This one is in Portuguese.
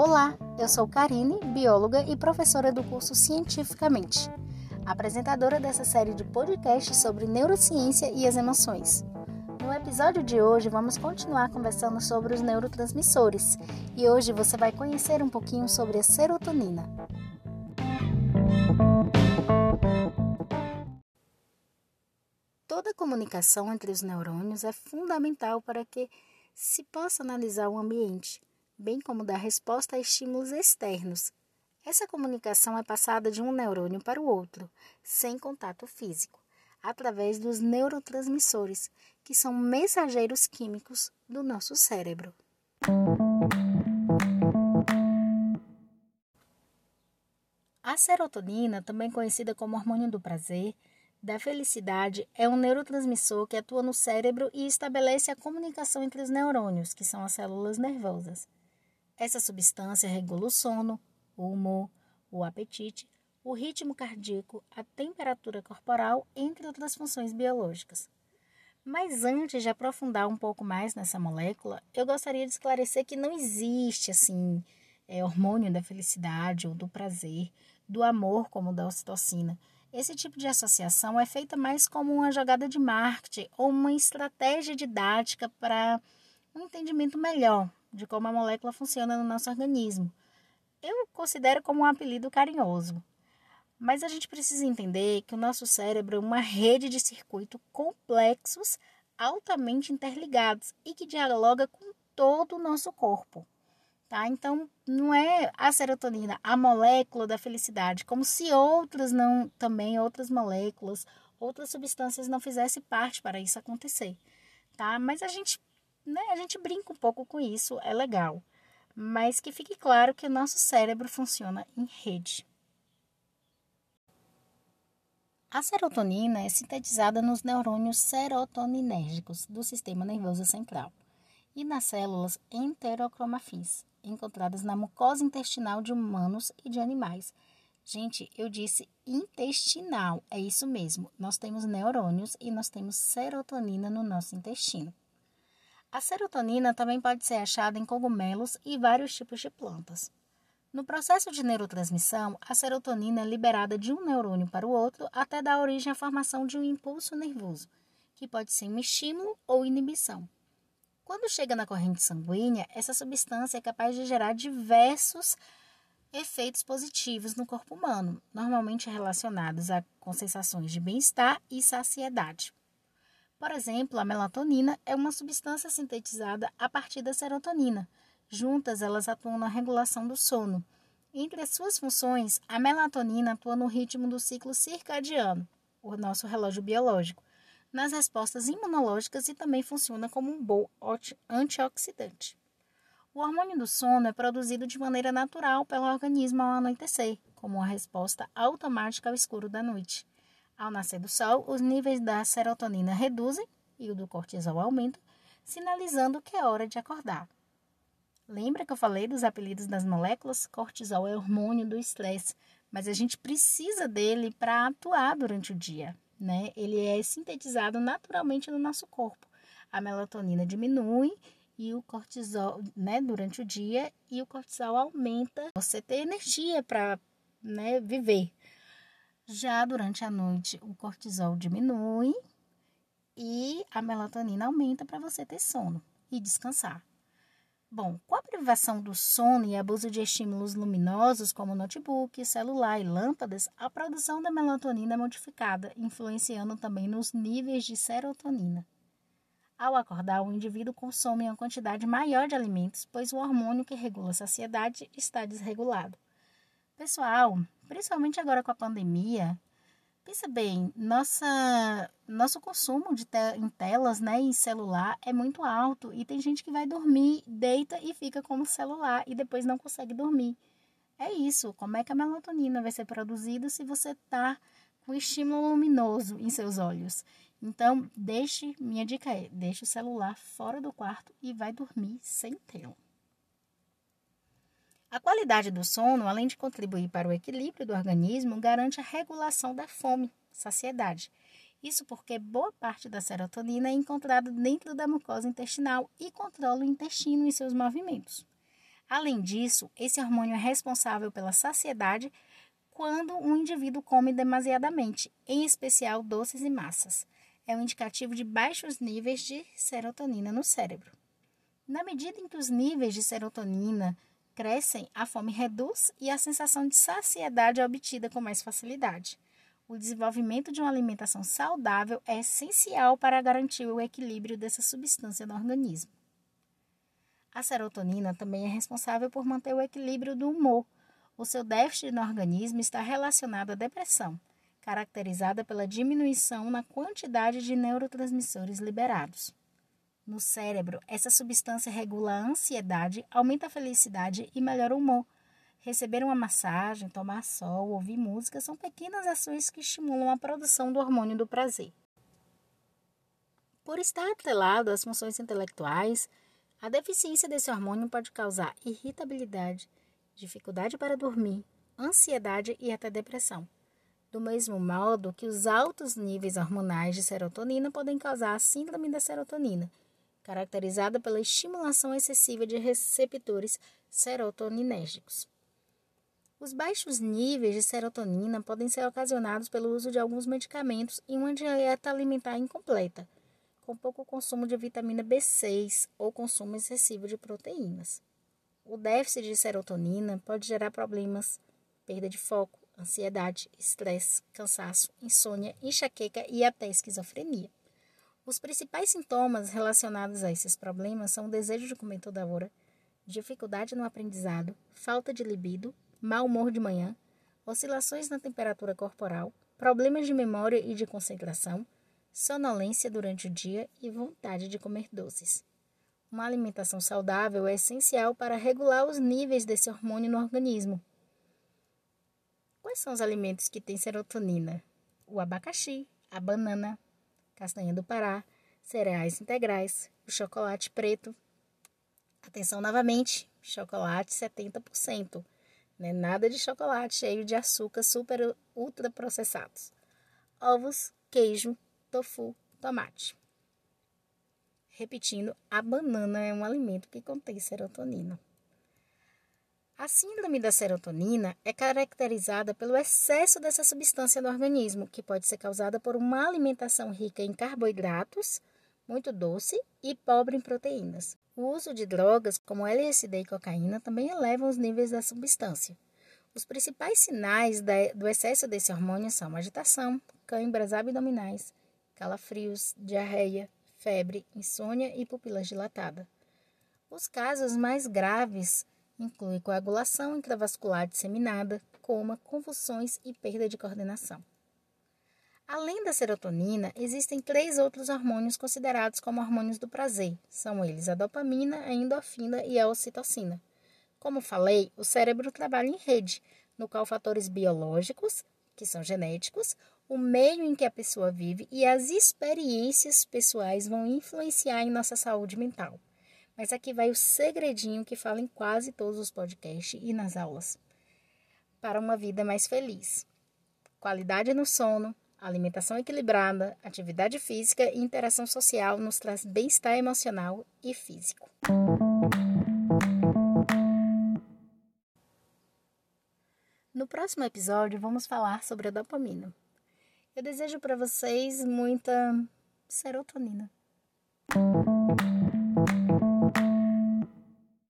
Olá, eu sou Karine, bióloga e professora do curso Cientificamente, apresentadora dessa série de podcasts sobre neurociência e as emoções. No episódio de hoje, vamos continuar conversando sobre os neurotransmissores e hoje você vai conhecer um pouquinho sobre a serotonina. Toda comunicação entre os neurônios é fundamental para que se possa analisar o ambiente, bem como dar resposta a estímulos externos. Essa comunicação é passada de um neurônio para o outro, sem contato físico, através dos neurotransmissores, que são mensageiros químicos do nosso cérebro. A serotonina, também conhecida como hormônio do prazer, da felicidade é um neurotransmissor que atua no cérebro e estabelece a comunicação entre os neurônios, que são as células nervosas. Essa substância regula o sono, o humor, o apetite, o ritmo cardíaco, a temperatura corporal, entre outras funções biológicas. Mas antes de aprofundar um pouco mais nessa molécula, eu gostaria de esclarecer que não existe assim é, hormônio da felicidade ou do prazer, do amor como da ocitocina. Esse tipo de associação é feita mais como uma jogada de marketing ou uma estratégia didática para um entendimento melhor de como a molécula funciona no nosso organismo. Eu considero como um apelido carinhoso. Mas a gente precisa entender que o nosso cérebro é uma rede de circuitos complexos, altamente interligados e que dialoga com todo o nosso corpo. Tá? Então, não é a serotonina, a molécula da felicidade, como se outras não, também outras moléculas, outras substâncias não fizessem parte para isso acontecer, tá? Mas a gente, né, a gente brinca um pouco com isso, é legal. Mas que fique claro que o nosso cérebro funciona em rede. A serotonina é sintetizada nos neurônios serotoninérgicos do sistema nervoso central e nas células enterocromafins, encontradas na mucosa intestinal de humanos e de animais. Gente, eu disse intestinal, é isso mesmo. Nós temos neurônios e nós temos serotonina no nosso intestino. A serotonina também pode ser achada em cogumelos e vários tipos de plantas. No processo de neurotransmissão, a serotonina é liberada de um neurônio para o outro até dar origem à formação de um impulso nervoso, que pode ser um estímulo ou inibição. Quando chega na corrente sanguínea, essa substância é capaz de gerar diversos efeitos positivos no corpo humano, normalmente relacionados a, com sensações de bem-estar e saciedade. Por exemplo, a melatonina é uma substância sintetizada a partir da serotonina. Juntas, elas atuam na regulação do sono. Entre as suas funções, a melatonina atua no ritmo do ciclo circadiano, o nosso relógio biológico, nas respostas imunológicas e também funciona como um bom antioxidante. O hormônio do sono é produzido de maneira natural pelo organismo ao anoitecer, como uma resposta automática ao escuro da noite. Ao nascer do sol, os níveis da serotonina reduzem e o do cortisol aumenta, sinalizando que é hora de acordar. Lembra que eu falei dos apelidos das moléculas? Cortisol é hormônio do estresse, mas a gente precisa dele para atuar durante o dia né? Ele é sintetizado naturalmente no nosso corpo. A melatonina diminui e o cortisol, né, durante o dia e o cortisol aumenta. Você ter energia para, né, viver. Já durante a noite, o cortisol diminui e a melatonina aumenta para você ter sono e descansar. Bom, com a privação do sono e abuso de estímulos luminosos como notebook, celular e lâmpadas, a produção da melatonina é modificada, influenciando também nos níveis de serotonina. Ao acordar, o indivíduo consome uma quantidade maior de alimentos, pois o hormônio que regula a saciedade está desregulado. Pessoal, principalmente agora com a pandemia, Pensa bem, nossa, nosso consumo de te em telas, né, em celular é muito alto e tem gente que vai dormir, deita e fica com o celular e depois não consegue dormir. É isso, como é que a melatonina vai ser produzida se você está com estímulo luminoso em seus olhos? Então, deixe, minha dica é, deixe o celular fora do quarto e vai dormir sem tela. A qualidade do sono, além de contribuir para o equilíbrio do organismo, garante a regulação da fome, saciedade. Isso porque boa parte da serotonina é encontrada dentro da mucosa intestinal e controla o intestino e seus movimentos. Além disso, esse hormônio é responsável pela saciedade quando um indivíduo come demasiadamente, em especial doces e massas. É um indicativo de baixos níveis de serotonina no cérebro. Na medida em que os níveis de serotonina crescem, a fome reduz e a sensação de saciedade é obtida com mais facilidade. O desenvolvimento de uma alimentação saudável é essencial para garantir o equilíbrio dessa substância no organismo. A serotonina também é responsável por manter o equilíbrio do humor. O seu déficit no organismo está relacionado à depressão, caracterizada pela diminuição na quantidade de neurotransmissores liberados. No cérebro, essa substância regula a ansiedade, aumenta a felicidade e melhora o humor. Receber uma massagem, tomar sol, ouvir música são pequenas ações que estimulam a produção do hormônio do prazer. Por estar atrelado às funções intelectuais, a deficiência desse hormônio pode causar irritabilidade, dificuldade para dormir, ansiedade e até depressão. Do mesmo modo que os altos níveis hormonais de serotonina podem causar a síndrome da serotonina, caracterizada pela estimulação excessiva de receptores serotoninérgicos. Os baixos níveis de serotonina podem ser ocasionados pelo uso de alguns medicamentos e uma dieta alimentar incompleta com pouco consumo de vitamina B6 ou consumo excessivo de proteínas. O déficit de serotonina pode gerar problemas, perda de foco, ansiedade, estresse, cansaço, insônia, enxaqueca e até esquizofrenia. Os principais sintomas relacionados a esses problemas são o desejo de comer toda hora, dificuldade no aprendizado, falta de libido, mau humor de manhã, oscilações na temperatura corporal, problemas de memória e de concentração, sonolência durante o dia e vontade de comer doces. Uma alimentação saudável é essencial para regular os níveis desse hormônio no organismo. Quais são os alimentos que têm serotonina? O abacaxi, a banana, castanha do Pará, cereais integrais, o chocolate preto. Atenção novamente, chocolate 70%. Né? Nada de chocolate cheio de açúcar super ultra processados. Ovos, queijo, tofu, tomate. Repetindo, a banana é um alimento que contém serotonina. A síndrome da serotonina é caracterizada pelo excesso dessa substância no organismo, que pode ser causada por uma alimentação rica em carboidratos, muito doce e pobre em proteínas. O uso de drogas como LSD e cocaína também elevam os níveis da substância. Os principais sinais do excesso desse hormônio são agitação, câimbras abdominais, calafrios, diarreia, febre, insônia e pupilas dilatadas. Os casos mais graves incluem coagulação intravascular disseminada, coma, convulsões e perda de coordenação. Além da serotonina, existem três outros hormônios considerados como hormônios do prazer. São eles a dopamina, a endorfina e a ocitocina. Como falei, o cérebro trabalha em rede, no qual fatores biológicos, que são genéticos, o meio em que a pessoa vive e as experiências pessoais vão influenciar em nossa saúde mental. Mas aqui vai o segredinho que fala em quase todos os podcasts e nas aulas. Para uma vida mais feliz. Qualidade no sono, alimentação equilibrada, atividade física e interação social nos traz bem-estar emocional e físico. No próximo episódio, vamos falar sobre a dopamina. Eu desejo para vocês muita serotonina.